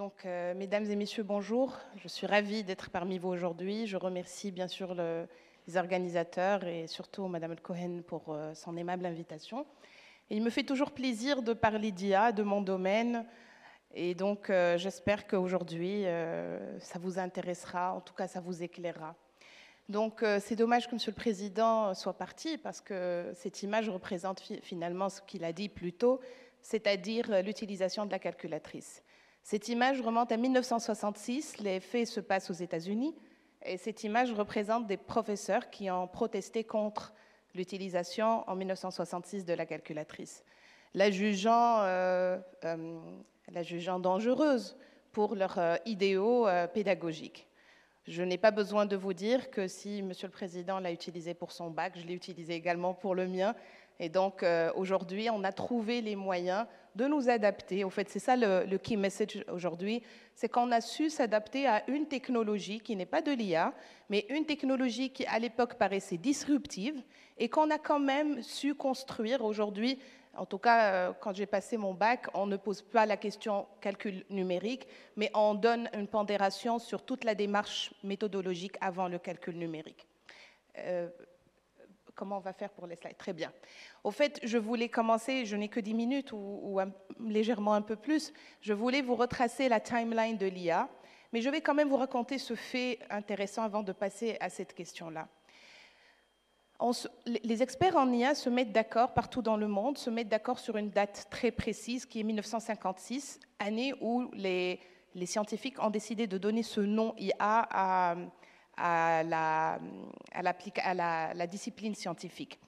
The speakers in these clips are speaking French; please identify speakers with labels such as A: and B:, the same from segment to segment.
A: Donc, euh, mesdames et messieurs, bonjour. Je suis ravie d'être parmi vous aujourd'hui. Je remercie bien sûr les organisateurs et surtout Madame Cohen pour euh, son aimable invitation. il me fait toujours plaisir de parler d'IA, de mon domaine. Et donc, euh, j'espère qu'aujourd'hui, ça vous intéressera, en tout cas, ça vous éclairera. Donc, c'est dommage que Monsieur le Président soit parti parce que cette image représente finalement ce qu'il a dit plus tôt, c'est-à-dire l'utilisation de la calculatrice. Cette image remonte à 1966, les faits se passent aux États-Unis, et cette image représente des professeurs qui ont protesté contre l'utilisation en 1966 de la calculatrice, la jugeant, euh, euh, la jugeant dangereuse pour leurs euh, idéaux pédagogiques. Je n'ai pas besoin de vous dire que si Monsieur le Président l'a utilisé pour son bac, je l'ai utilisé également pour le mien. Et donc aujourd'hui, on a trouvé les moyens de nous adapter. Au fait, c'est ça le, key message aujourd'hui, c'est qu'on a su s'adapter à une technologie qui n'est pas de l'IA, mais une technologie qui à l'époque paraissait disruptive et qu'on a quand même su construire aujourd'hui. En tout cas, euh, quand j'ai passé mon bac, on ne pose pas la question calcul numérique, mais on donne une pondération sur toute la démarche méthodologique avant le calcul numérique. Euh, comment on va faire pour les slides Très bien. Au fait, je voulais commencer, je n'ai que 10 minutes ou, légèrement un peu plus, je voulais vous retracer la timeline de l'IA, mais je vais quand même vous raconter ce fait intéressant avant de passer à cette question-là. les experts en IA se mettent d'accord partout dans le monde, se mettent d'accord sur une date très précise qui est 1956, année où les, les scientifiques ont décidé de donner ce nom IA à, à la, discipline scientifique.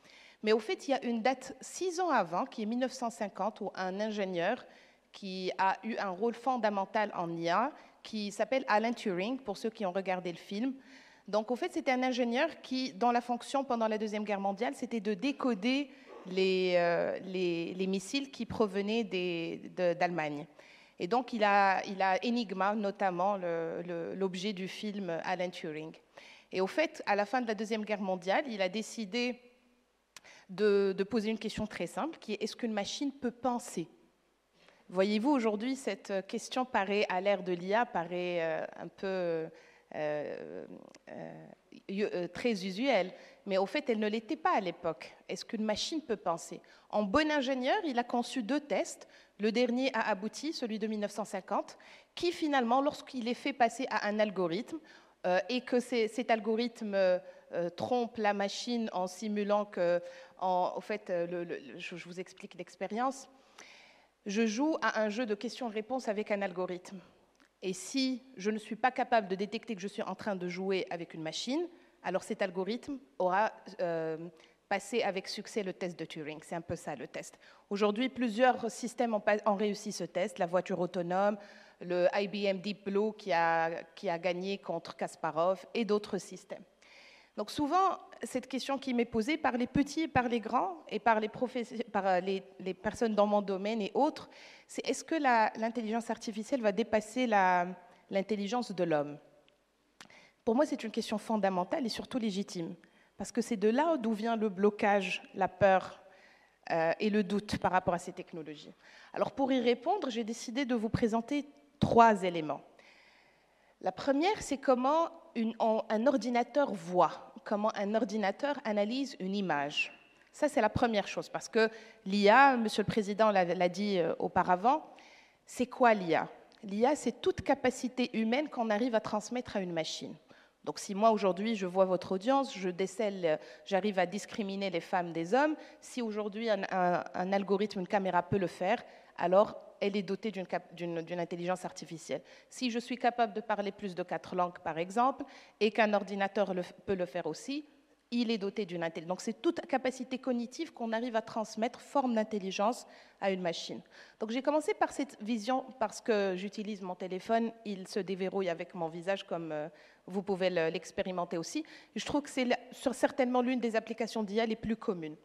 A: Mais au fait, il y a une date six ans avant, qui est 1950, où un ingénieur qui a eu un rôle fondamental en IA, qui s'appelle Alan Turing, pour ceux qui ont regardé le film. Donc, au fait, c'était un ingénieur qui, dans la fonction pendant la Deuxième Guerre mondiale, c'était de décoder les, euh, les, les, missiles qui provenaient d'Allemagne. Et donc, il a, Enigma, notamment l'objet du film Alan Turing. Et au fait, à la fin de la Deuxième Guerre mondiale, il a décidé de, poser une question très simple, qui est est-ce qu'une machine peut penser? Voyez-vous, aujourd'hui, cette question paraît, à l'ère de l'IA, paraît euh, un peu très usuelle, mais au fait, elle ne l'était pas à l'époque. Est-ce qu'une machine peut penser? En bon ingénieur, il a conçu deux tests. Le dernier a abouti, celui de 1950, qui finalement, lorsqu'il est fait passer à un algorithme, euh, et que cet algorithme euh, trompe la machine en simulant que, en, fait, euh, je, vous explique l'expérience, je joue à un jeu de questions-réponses avec un algorithme. Et si je ne suis pas capable de détecter que je suis en train de jouer avec une machine, alors cet algorithme aura passé avec succès le test de Turing. C'est un peu ça le test. Aujourd'hui, plusieurs systèmes ont, réussi ce test, la voiture autonome, le IBM Deep Blue qui a, qui a gagné contre Kasparov et d'autres systèmes. Donc souvent, cette question qui m'est posée par les petits et par les grands et par les, les personnes dans mon domaine et autres, c'est est-ce que l'intelligence artificielle va dépasser l'intelligence de l'homme? Pour moi, c'est une question fondamentale et surtout légitime, parce que c'est de là d'où vient le blocage, la peur euh, et le doute par rapport à ces technologies. Alors pour y répondre, j'ai décidé de vous présenter trois éléments. La première, c'est comment un ordinateur voit, comment un ordinateur analyse une image. Ça, c'est la première chose, parce que l'IA, Monsieur le Président l'a dit euh, auparavant, c'est quoi l'IA L'IA, c'est toute capacité humaine qu'on arrive à transmettre à une machine. Donc si moi aujourd'hui je vois votre audience, je décèle, euh, j'arrive à discriminer les femmes des hommes, si aujourd'hui un, un, algorithme, une caméra peut le faire, alors elle est dotée d'une intelligence artificielle. Si je suis capable de parler plus de quatre langues, par exemple, et qu'un ordinateur peut le faire aussi, il est doté d'une intelligence. Donc c'est toute capacité cognitive qu'on arrive à transmettre, forme d'intelligence à une machine. Donc j'ai commencé par cette vision parce que j'utilise mon téléphone, il se déverrouille avec mon visage comme euh, vous pouvez l'expérimenter aussi. Je trouve que c'est certainement l'une des applications d'IA les plus communes.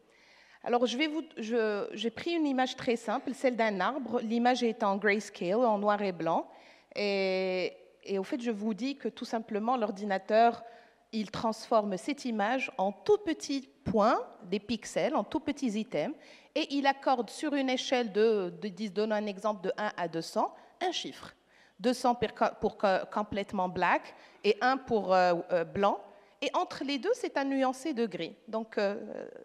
A: Alors, j'ai pris une image très simple, celle d'un arbre. L'image est en grayscale, en noir et blanc. Et, au fait, je vous dis que tout simplement, l'ordinateur, il transforme cette image en tout petits points, des pixels, en tout petits items, et il accorde sur une échelle de, de un exemple de 1 à 200, un chiffre. 200 pour, complètement black et un pour euh, euh, blanc. Et entre les deux, c'est un nuancé de gris. Donc, euh,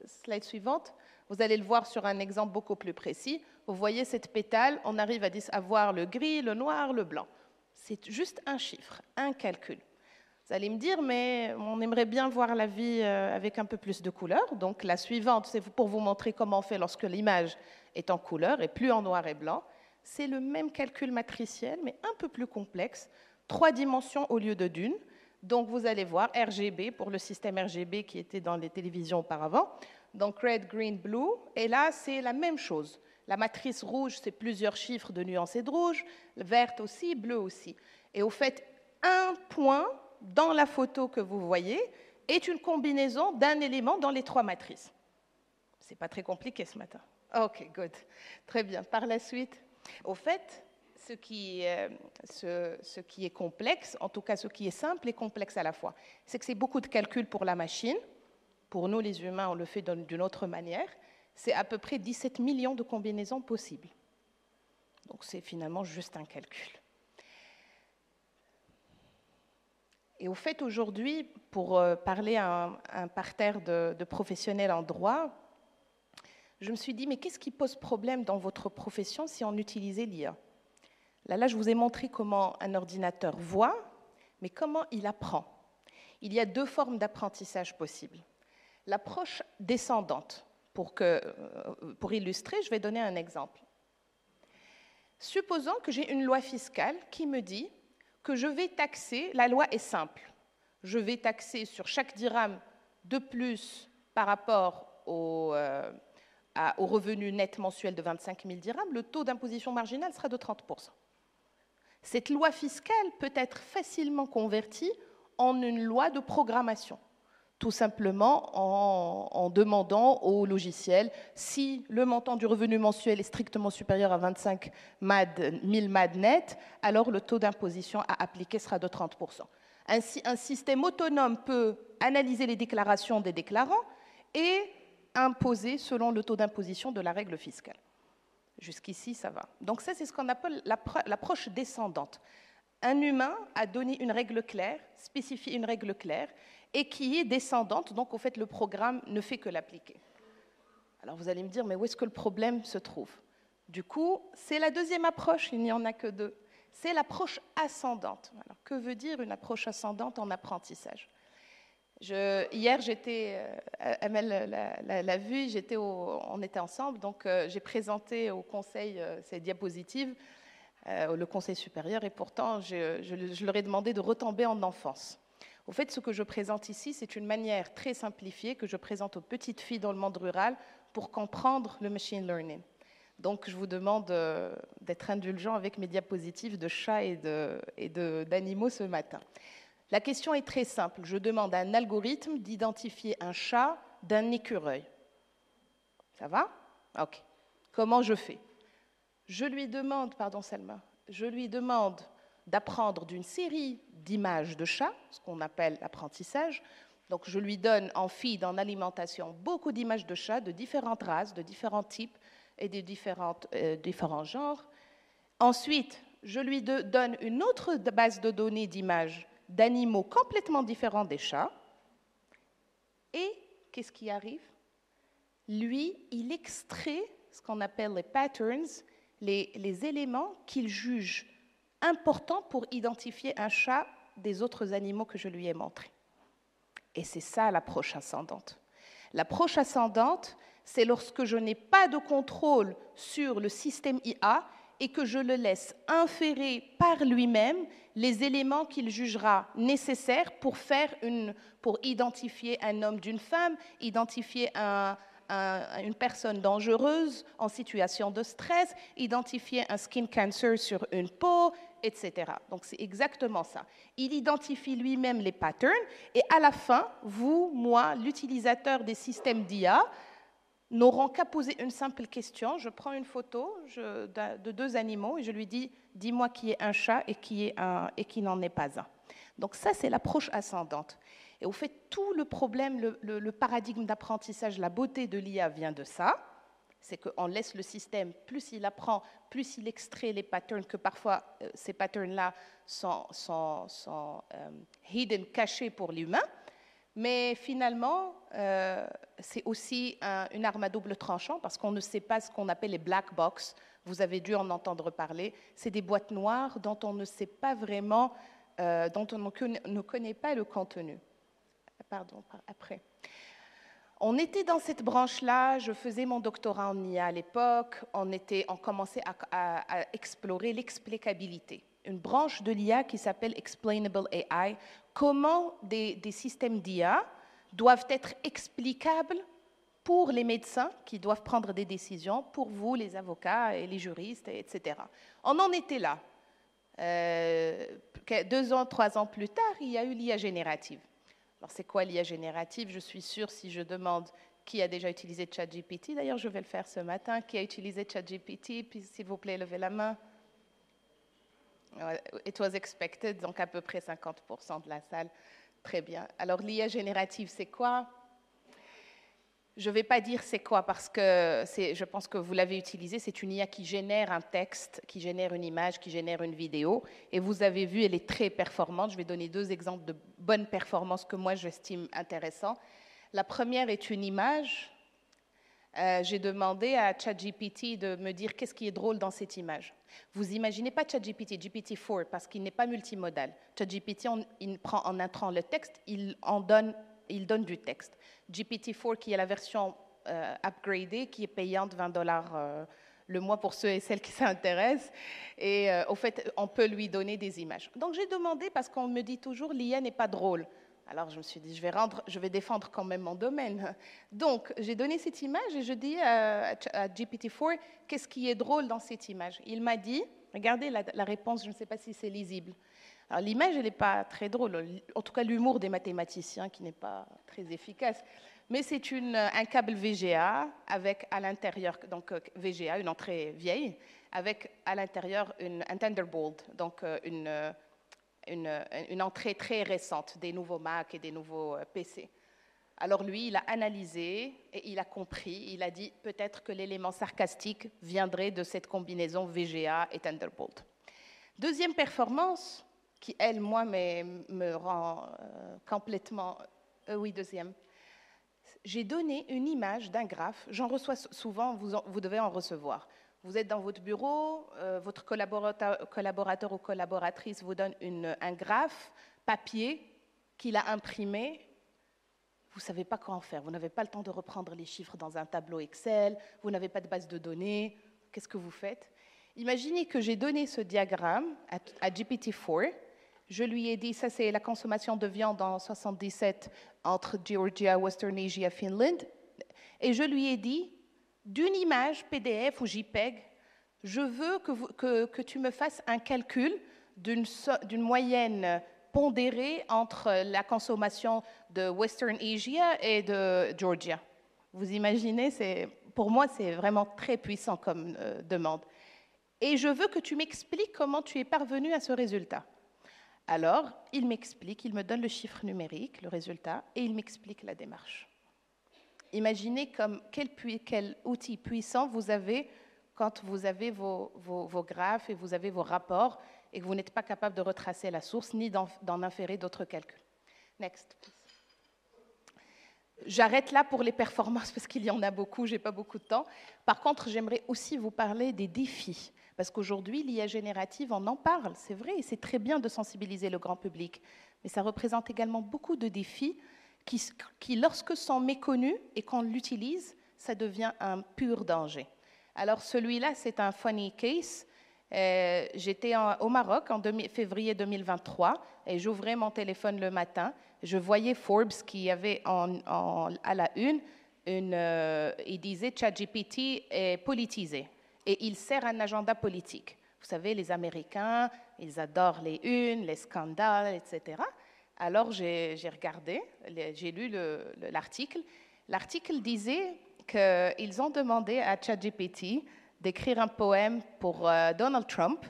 A: slide suivante, vous allez le voir sur un exemple beaucoup plus précis. Vous voyez cette pétale, on arrive à voir le gris, le noir, le blanc. C'est juste un chiffre, un calcul. Vous allez me dire, mais on aimerait bien voir la vie avec un peu plus de couleur. Donc la suivante, c'est pour vous montrer comment on fait lorsque l'image est en couleur et plus en noir et blanc. C'est le même calcul matriciel, mais un peu plus complexe, trois dimensions au lieu de d'une. Donc vous allez voir RGB pour le système RGB qui était dans les télévisions auparavant. Donc red, green, blue. Et là, c'est la même chose. La matrice rouge, c'est plusieurs chiffres de nuancés de rouge, verte aussi, bleu aussi. Et au fait, un point dans la photo que vous voyez est une combinaison d'un élément dans les trois matrices. C'est pas très compliqué ce matin. Ok, good. Très bien. Par la suite, au fait, ce qui, euh, ce, qui, est complexe, en tout cas ce qui est simple et complexe à la fois, c'est que c'est beaucoup de calculs pour la machine. Pour nous, les humains, on le fait d'une autre manière. C'est à peu près 17 millions de combinaisons possibles. Donc c'est finalement juste un calcul. Et au fait, aujourd'hui, pour euh, parler à un, parterre de, de professionnels en droit, je me suis dit, mais qu'est-ce qui pose problème dans votre profession si on utilisait l'IA là, là, je vous ai montré comment un ordinateur voit, mais comment il apprend. Il y a deux formes d'apprentissage possibles. L'approche descendante, euh, pour illustrer, je vais donner un exemple. Supposons que j'ai une loi fiscale qui me dit que je vais taxer, la loi est simple, je vais taxer sur chaque dirham de plus par rapport au, euh, revenu net mensuel de 25 000 dirhams, le taux d'imposition marginale sera de 30 Cette loi fiscale peut être facilement convertie en une loi de programmation, tout simplement en, demandant au logiciel si le montant du revenu mensuel est strictement supérieur à 25 000 MAD net, alors le taux d'imposition à appliquer sera de 30 Ainsi, un système autonome peut analyser les déclarations des déclarants et imposé selon le taux d'imposition de la règle fiscale. Jusqu'ici, ça va. Donc ça, c'est ce qu'on appelle l'approche descendante. Un humain a donné une règle claire, spécifié une règle claire, et qui est descendante, donc au fait, le programme ne fait que l'appliquer. Alors vous allez me dire, mais où est-ce que le problème se trouve? Du coup, c'est la deuxième approche, il n'y en a que deux. C'est l'approche ascendante. Alors, que veut dire une approche ascendante en apprentissage? Hier, j'étais, euh, Amel l'a vu, on était ensemble, donc euh, j'ai présenté au conseil euh, ces diapositives, le conseil supérieur, et pourtant je, leur ai demandé de retomber en enfance. Au fait, ce que je présente ici, c'est une manière très simplifiée que je présente aux petites filles dans le monde rural pour comprendre le machine learning. Donc, je vous demande d'être indulgent avec mes diapositives de chats et d'animaux ce matin. La question est très simple. Je demande à un algorithme d'identifier un chat d'un écureuil. Ça va? Ok. Comment je fais? Je lui demande, pardon Selma, je lui demande d'apprendre d'une série d'images de chats, ce qu'on appelle l'apprentissage. Donc je lui donne en feed, en alimentation, beaucoup d'images de chats de différentes races, de différents types et de euh, différents genres. Ensuite, je lui donne une autre base de données d'images d'animaux complètement différents des chats. Et qu'est-ce qui arrive? Lui, il extrait ce qu'on appelle les patterns, les, les éléments qu'il juge importants pour identifier un chat des autres animaux que je lui ai montrés. Et c'est ça l'approche ascendante. L'approche ascendante, c'est lorsque je n'ai pas de contrôle sur le système IA et que je le laisse inférer par lui-même les éléments qu'il jugera nécessaires pour, faire une, pour identifier un homme d'une femme, identifier une personne dangereuse en situation de stress, identifier un skin cancer sur une peau, etc. Donc c'est exactement ça. Il identifie lui-même les patterns et à la fin, vous, moi, l'utilisateur des systèmes d'IA, n'auront qu'à poser une simple question. Je prends une photo de deux animaux et je lui dis dis-moi qui est un chat et qui, n'en est pas un. Donc ça, c'est l'approche ascendante. Et au fait, tout le problème, le, paradigme d'apprentissage, la beauté de l'IA vient de ça. C'est qu'on laisse le système, plus il apprend, plus il extrait les patterns, que parfois euh, ces patterns-là sont, sont, euh, hidden, cachés pour l'humain. Mais finalement, euh, c'est aussi une arme à double tranchant parce qu'on ne sait pas ce qu'on appelle les black box. Vous avez dû en entendre parler. C'est des boîtes noires dont on ne sait pas vraiment, dont on ne connaît pas le contenu. Pardon, après. On était dans cette branche-là, je faisais mon doctorat en IA à l'époque, on, on commençait à, explorer l'explicabilité. Une branche de l'IA qui s'appelle Explainable AI, comment des, systèmes d'IA doivent être explicables pour les médecins qui doivent prendre des décisions, pour vous, les avocats et les juristes, etc. On en était là. Euh, deux ans, trois ans plus tard, il y a eu l'IA générative. Alors, c'est quoi l'IA générative? Je suis sûre, si je demande qui a déjà utilisé ChatGPT, d'ailleurs, je vais le faire ce matin, qui a utilisé ChatGPT, s'il vous plaît, levez la main. It was expected, donc à peu près 50% de la salle. Très bien. Alors, l'IA générative, c'est quoi? Je ne vais pas dire c'est quoi parce que je pense que vous l'avez utilisé. C'est une IA qui génère un texte, qui génère une image, qui génère une vidéo. Et vous avez vu, elle est très performante. Je vais donner deux exemples de bonnes performances que moi j'estime intéressants. La première est une image. Euh, j'ai demandé à ChatGPT de me dire qu'est-ce qui est drôle dans cette image. Vous imaginez pas ChatGPT, GPT-4, parce qu'il n'est pas multimodal. ChatGPT, il prend en intrant le texte, il en donne il donne du texte. GPT-4, qui est la version euh, upgradée, qui est payante 20 dollars euh, le mois pour ceux et celles qui s'intéressent. Et euh, au fait, on peut lui donner des images. Donc j'ai demandé, parce qu'on me dit toujours, l'IA n'est pas drôle. Alors je me suis dit, je vais, rendre, je vais défendre quand même mon domaine. Donc j'ai donné cette image et je dis à, GPT-4, qu'est-ce qui est drôle dans cette image? Il m'a dit, regardez la réponse, je ne sais pas si c'est lisible l'image, elle n'est pas très drôle. En tout cas, l'humour des mathématiciens qui n'est pas très efficace. Mais c'est un câble VGA avec à l'intérieur, donc euh, VGA, une entrée vieille, avec à l'intérieur un Thunderbolt, donc euh, une, euh, une, entrée très récente des nouveaux Mac et des nouveaux PC. Alors lui, il a analysé et il a compris, il a dit peut-être que l'élément sarcastique viendrait de cette combinaison VGA et Thunderbolt. Deuxième performance, qui, elle, moi, me, rend euh, complètement... Euh, oui, deuxième. J'ai donné une image d'un graphe. J'en reçois souvent, vous, devez en recevoir. Vous êtes dans votre bureau, euh, votre collaborateur, ou collaboratrice vous donne un graphe papier qu'il a imprimé. Vous ne savez pas quoi en faire. Vous n'avez pas le temps de reprendre les chiffres dans un tableau Excel. Vous n'avez pas de base de données. Qu'est-ce que vous faites? Imaginez que j'ai donné ce diagramme à GPT-4 je lui ai dit, ça c'est la consommation de viande en 77 entre Georgia, Western Asia, Finland. Et je lui ai dit, d'une image PDF ou JPEG, je veux que, tu me fasses un calcul d'une moyenne pondérée entre la consommation de Western Asia et de Georgia. Vous imaginez, pour moi, c'est vraiment très puissant comme euh, demande. Et je veux que tu m'expliques comment tu es parvenu à ce résultat. Alors, il m'explique, il me donne le chiffre numérique, le résultat, et il m'explique la démarche. Imaginez comme quel, quel, outil puissant vous avez quand vous avez vos, graphes et vous avez vos rapports et que vous n'êtes pas capable de retracer la source ni d'en inférer d'autres calculs. Next. J'arrête là pour les performances parce qu'il y en a beaucoup, j'ai pas beaucoup de temps. Par contre, j'aimerais aussi vous parler des défis. Parce qu'aujourd'hui, l'IA générative, on en parle, c'est vrai, et c'est très bien de sensibiliser le grand public. Mais ça représente également beaucoup de défis qui, lorsque sont méconnus et qu'on l'utilise, ça devient un pur danger. Alors celui-là, c'est un funny case. Euh, j'étais au Maroc en février 2023 et j'ouvrais mon téléphone le matin. Je voyais Forbes qui avait à la une, une euh, il disait ChatGPT est politisé et il sert un agenda politique. Vous savez, les Américains, ils adorent les unes, les scandales, etc. Alors j'ai regardé, j'ai lu l'article. L'article disait qu'ils ont demandé à ChatGPT d'écrire un poème pour euh, Donald Trump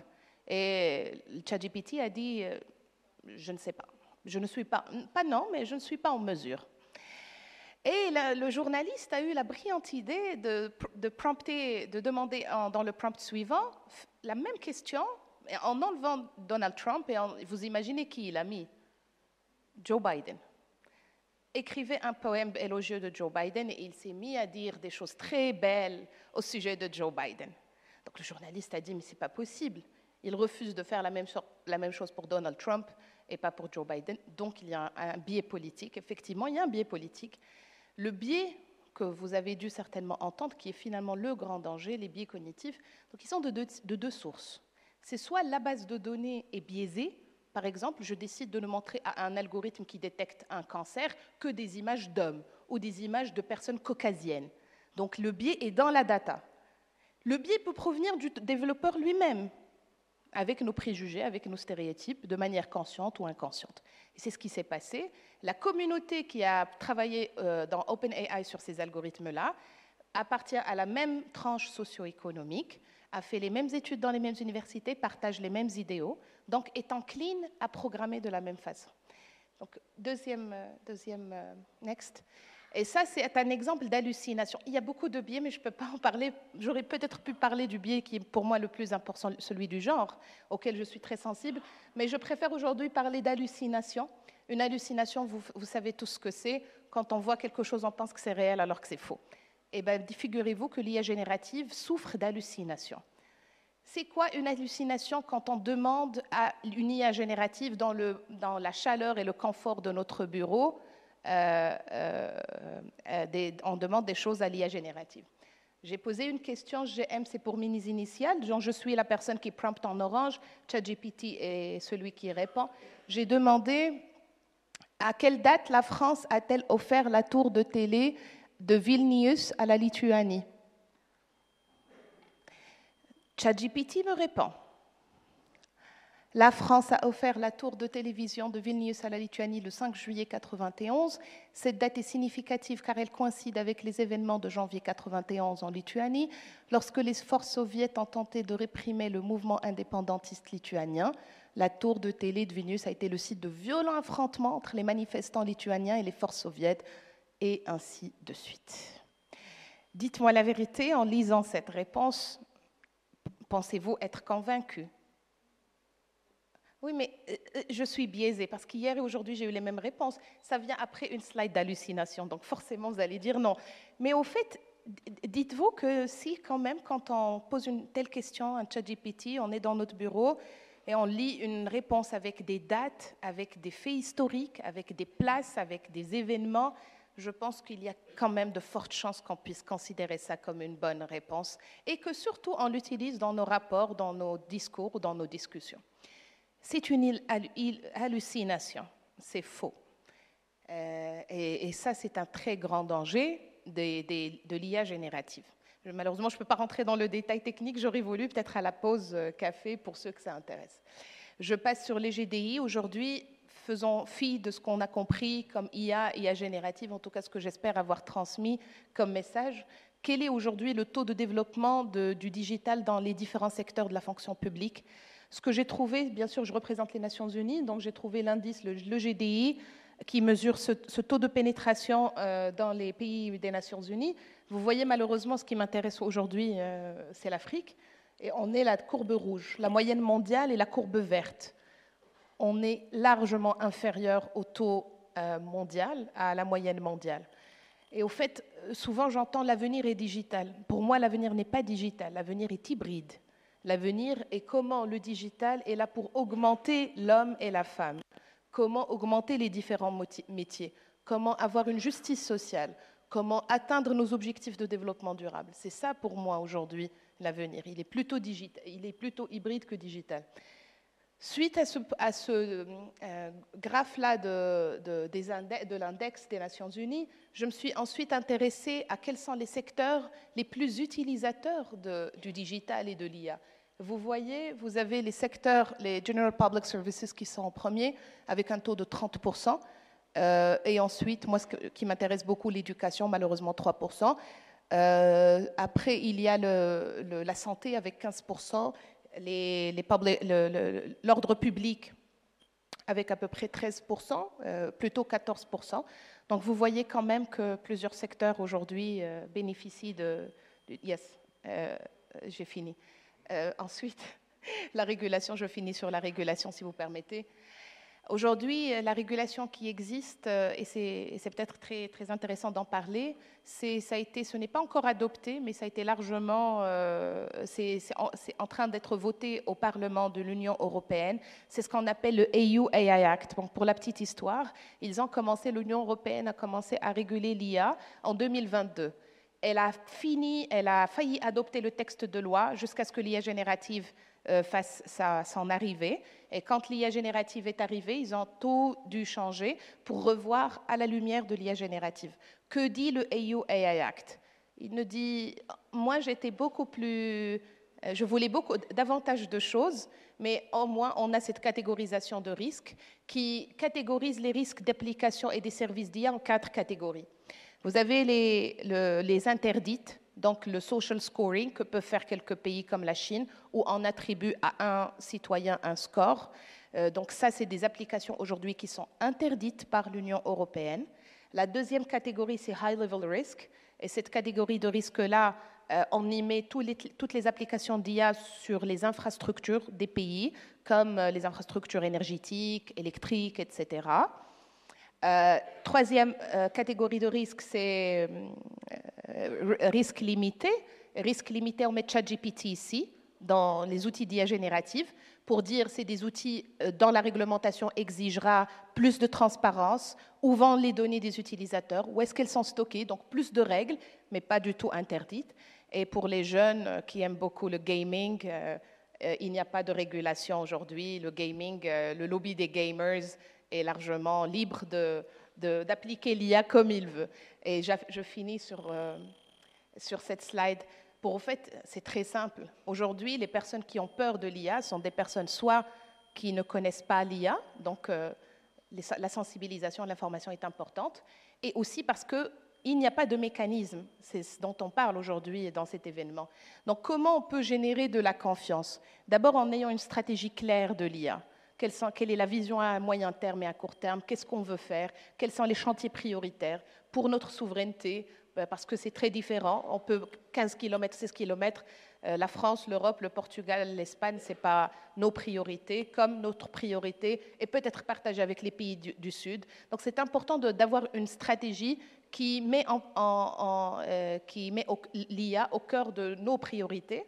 A: et ChatGPT a dit euh, je ne sais pas, je ne suis pas, pas non, mais je ne suis pas en mesure. Et le journaliste a eu la brillante idée de, demander dans le prompt suivant la même question en enlevant Donald Trump. Et vous imaginez qui il a mis? Joe Biden. Écrivait un poème élogieux de Joe Biden et il s'est mis à dire des choses très belles au sujet de Joe Biden. Donc le journaliste a dit mais c'est pas possible. Il refuse de faire la même chose pour Donald Trump et pas pour Joe Biden. Donc il y a un, biais politique. Effectivement, il y a un biais politique. Le biais que vous avez dû certainement entendre, qui est finalement le grand danger, les biais cognitifs, donc ils sont de deux, de deux sources. C'est soit la base de données est biaisée, par exemple, je décide de ne montrer à un algorithme qui détecte un cancer que des images d'hommes ou des images de personnes caucasiennes. Donc le biais est dans la data. Le biais peut provenir du développeur lui-même avec nos préjugés, avec nos stéréotypes, de manière consciente ou inconsciente. C'est ce qui s'est passé. La communauté qui a travaillé euh, dans OpenAI sur ces algorithmes-là appartient à la même tranche socio-économique, a fait les mêmes études dans les mêmes universités, partage les mêmes idéaux, donc est encline à programmer de la même façon. Donc, deuxième, euh, deuxième euh, next. Et ça, c'est un exemple d'hallucination. Il y a beaucoup de biais, mais je ne peux pas en parler. J'aurais peut-être pu parler du biais qui est pour moi le plus important, celui du genre, auquel je suis très sensible. Mais je préfère aujourd'hui parler d'hallucination. Une hallucination, vous, savez tout ce que c'est. Quand on voit quelque chose, on pense que c'est réel alors que c'est faux. Eh bien, figurez-vous que l'IA générative souffre d'hallucination. C'est quoi une hallucination quand on demande à une IA générative dans la chaleur et le confort de notre bureau euh, euh, euh, on demande des choses à l'IA générative. J'ai posé une question, GM c'est pour minis initiales, je suis la personne qui prompte en orange, ChatGPT est celui qui répond. J'ai demandé à quelle date la France a-t-elle offert la tour de télé de Vilnius à la Lituanie? ChatGPT me répond la France a offert la tour de télévision de Vilnius à la Lituanie le 5 juillet 91. Cette date est significative car elle coïncide avec les événements de janvier 91 en Lituanie, lorsque les forces soviétiques ont tenté de réprimer le mouvement indépendantiste lituanien. La tour de télé de Vilnius a été le site de violents affrontements entre les manifestants lituaniens et les forces soviétiques, et ainsi de suite. Dites-moi la vérité, en lisant cette réponse, pensez-vous être convaincu? Oui, mais euh, euh, je suis biaisée parce qu'hier et aujourd'hui, j'ai eu les mêmes réponses. Ça vient après une slide d'hallucination, donc forcément, vous allez dire non. Mais au fait, dites-vous que si, quand même, quand on pose une telle question à ChatGPT, on est dans notre bureau et on lit une réponse avec des dates, avec des faits historiques, avec des places, avec des événements, je pense qu'il y a quand même de fortes chances qu'on puisse considérer ça comme une bonne réponse et que surtout on l'utilise dans nos rapports, dans nos discours ou dans nos discussions. C'est une hallucination, c'est faux. Euh, et, ça, c'est un très grand danger de, l'IA générative. Malheureusement, je ne peux pas rentrer dans le détail technique, j'aurais voulu peut-être à la pause euh, café pour ceux que ça intéresse. Je passe sur les GDI. Aujourd'hui, faisons fi de ce qu'on a compris comme IA, IA générative, en tout cas ce que j'espère avoir transmis comme message. Quel est aujourd'hui le taux de développement du digital dans les différents secteurs de la fonction publique? Ce que j'ai trouvé, bien sûr, je représente les Nations Unies, donc j'ai trouvé l'indice, le, GDI, qui mesure ce, taux de pénétration euh, dans les pays des Nations Unies. Vous voyez malheureusement ce qui m'intéresse aujourd'hui, euh, c'est l'Afrique. Et on est la courbe rouge, la moyenne mondiale et la courbe verte. On est largement inférieur au taux euh, mondial, à la moyenne mondiale. Et au fait, souvent j'entends l'avenir est digital. Pour moi, l'avenir n'est pas digital, l'avenir est hybride l'avenir et comment le digital est là pour augmenter l'homme et la femme, comment augmenter les différents métiers, comment avoir une justice sociale, comment atteindre nos objectifs de développement durable. C'est ça pour moi aujourd'hui l'avenir. Il est plutôt hybride que digital. Suite à ce, euh, graphe-là de, de l'index des Nations Unies, je me suis ensuite intéressée à quels sont les secteurs les plus utilisateurs du digital et de l'IA. Vous voyez, vous avez les secteurs, les General Public Services qui sont en premier, avec un taux de 30%. Euh, et ensuite, moi, ce qui m'intéresse beaucoup, l'éducation, malheureusement 3%. Euh, après, il y a la santé avec 15%, l'ordre public avec à peu près 13%, euh, plutôt 14%. Donc vous voyez quand même que plusieurs secteurs aujourd'hui bénéficient de, Yes, j'ai fini. Euh, ensuite, la régulation, je finis sur la régulation si vous permettez. Aujourd'hui, la régulation qui existe, et c'est peut-être très, très intéressant d'en parler, ça a été, ce n'est pas encore adopté, mais ça a été largement, c'est en, en, train d'être voté au Parlement de l'Union européenne. C'est ce qu'on appelle le EU AI Act. Donc, pour la petite histoire, ils ont commencé, l'Union européenne a commencé à réguler l'IA en 2022 elle a fini, elle a failli adopter le texte de loi jusqu'à ce que l'IA générative euh, fasse son arrivée. Et quand l'IA générative est arrivée, ils ont tout dû changer pour revoir à la lumière de l'IA générative. Que dit le EU AI Act? Il nous dit, moi j'étais beaucoup plus, euh, je voulais beaucoup davantage de choses, mais au moins on a cette catégorisation de risques qui catégorise les risques d'application et des services d'IA en quatre catégories. Vous avez les, interdites, donc le social scoring que peuvent faire quelques pays comme la Chine, où on attribue à un citoyen un score. Euh, donc ça, c'est des applications aujourd'hui qui sont interdites par l'Union européenne. La deuxième catégorie, c'est high level risk. Et cette catégorie de risque-là, euh, on y met toutes les applications d'IA sur les infrastructures des pays, comme euh, les infrastructures énergétiques, électriques, etc. Euh, troisième euh, catégorie de risque, c'est euh, risque limité. Risque limité, on met ChatGPT ici, dans les outils d'IA générative, pour dire c'est des outils dont la réglementation exigera plus de transparence, où vont les données des utilisateurs, où est-ce qu'elles sont stockées, donc plus de règles, mais pas du tout interdites. Et pour les jeunes qui aiment beaucoup le gaming, il n'y a pas de régulation aujourd'hui. Le gaming, le lobby des gamers est largement libre d'appliquer l'IA comme il veut. Et je finis sur, euh, sur cette slide. Pour, au fait, c'est très simple. Aujourd'hui, les personnes qui ont peur de l'IA sont des personnes soit qui ne connaissent pas l'IA, donc euh, la sensibilisation à l'information est importante, et aussi parce que il n'y a pas de mécanisme, c'est ce dont on parle aujourd'hui dans cet événement. Donc comment on peut générer de la confiance? D'abord en ayant une stratégie claire de l'IA quelle est la vision à moyen terme et à court terme, qu'est-ce qu'on veut faire, quels sont les chantiers prioritaires pour notre souveraineté, ben, parce que c'est très différent. On peut 15 km, 16 km, la France, l'Europe, le Portugal, l'Espagne, ce n'est pas nos priorités, comme notre priorité est peut-être partagée avec les pays du, Sud. Donc c'est important d'avoir une stratégie qui met, euh, l'IA au cœur de nos priorités.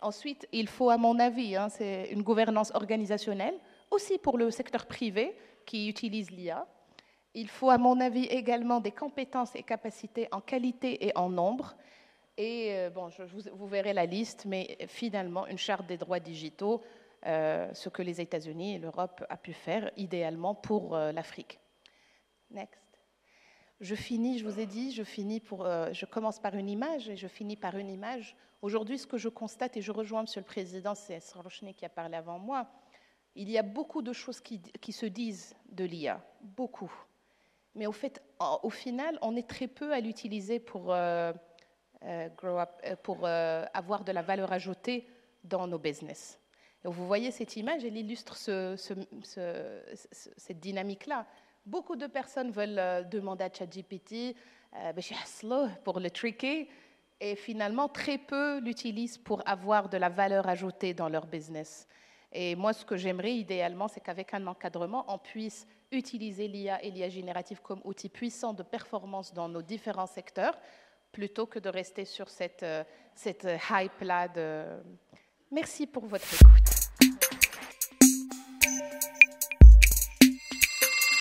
A: Ensuite, il faut, à mon avis, hein, c'est une gouvernance organisationnelle aussi pour le secteur privé qui utilise l'IA. Il faut, à mon avis, également des compétences et capacités en qualité et en nombre. Et euh, bon, vous, verrez la liste, mais finalement, une charte des droits digitaux, euh, ce que les États-Unis et l'Europe a pu faire idéalement pour euh, l'Afrique. Next. Je finis, je vous ai dit, je finis pour, je commence par une image et je finis par une image. Aujourd'hui, ce que je constate et je rejoins Monsieur le Président, c'est Rochny qui a parlé avant moi. Il y a beaucoup de choses qui, se disent de l'IA, beaucoup. Mais au final, on est très peu à l'utiliser pour, euh, euh, euh, avoir de la valeur ajoutée dans nos business. vous voyez cette image, elle illustre cette dynamique-là. Beaucoup de personnes veulent demander à ChatGPT pour le tricker, et finalement, très peu l'utilisent pour avoir de la valeur ajoutée dans leur business. Et moi, ce que j'aimerais idéalement, c'est qu'avec un encadrement, on puisse utiliser l'IA et l'IA générative comme outil puissant de performance dans nos différents secteurs, plutôt que de rester sur cette, euh, cette hype-là. De... Merci pour votre écoute.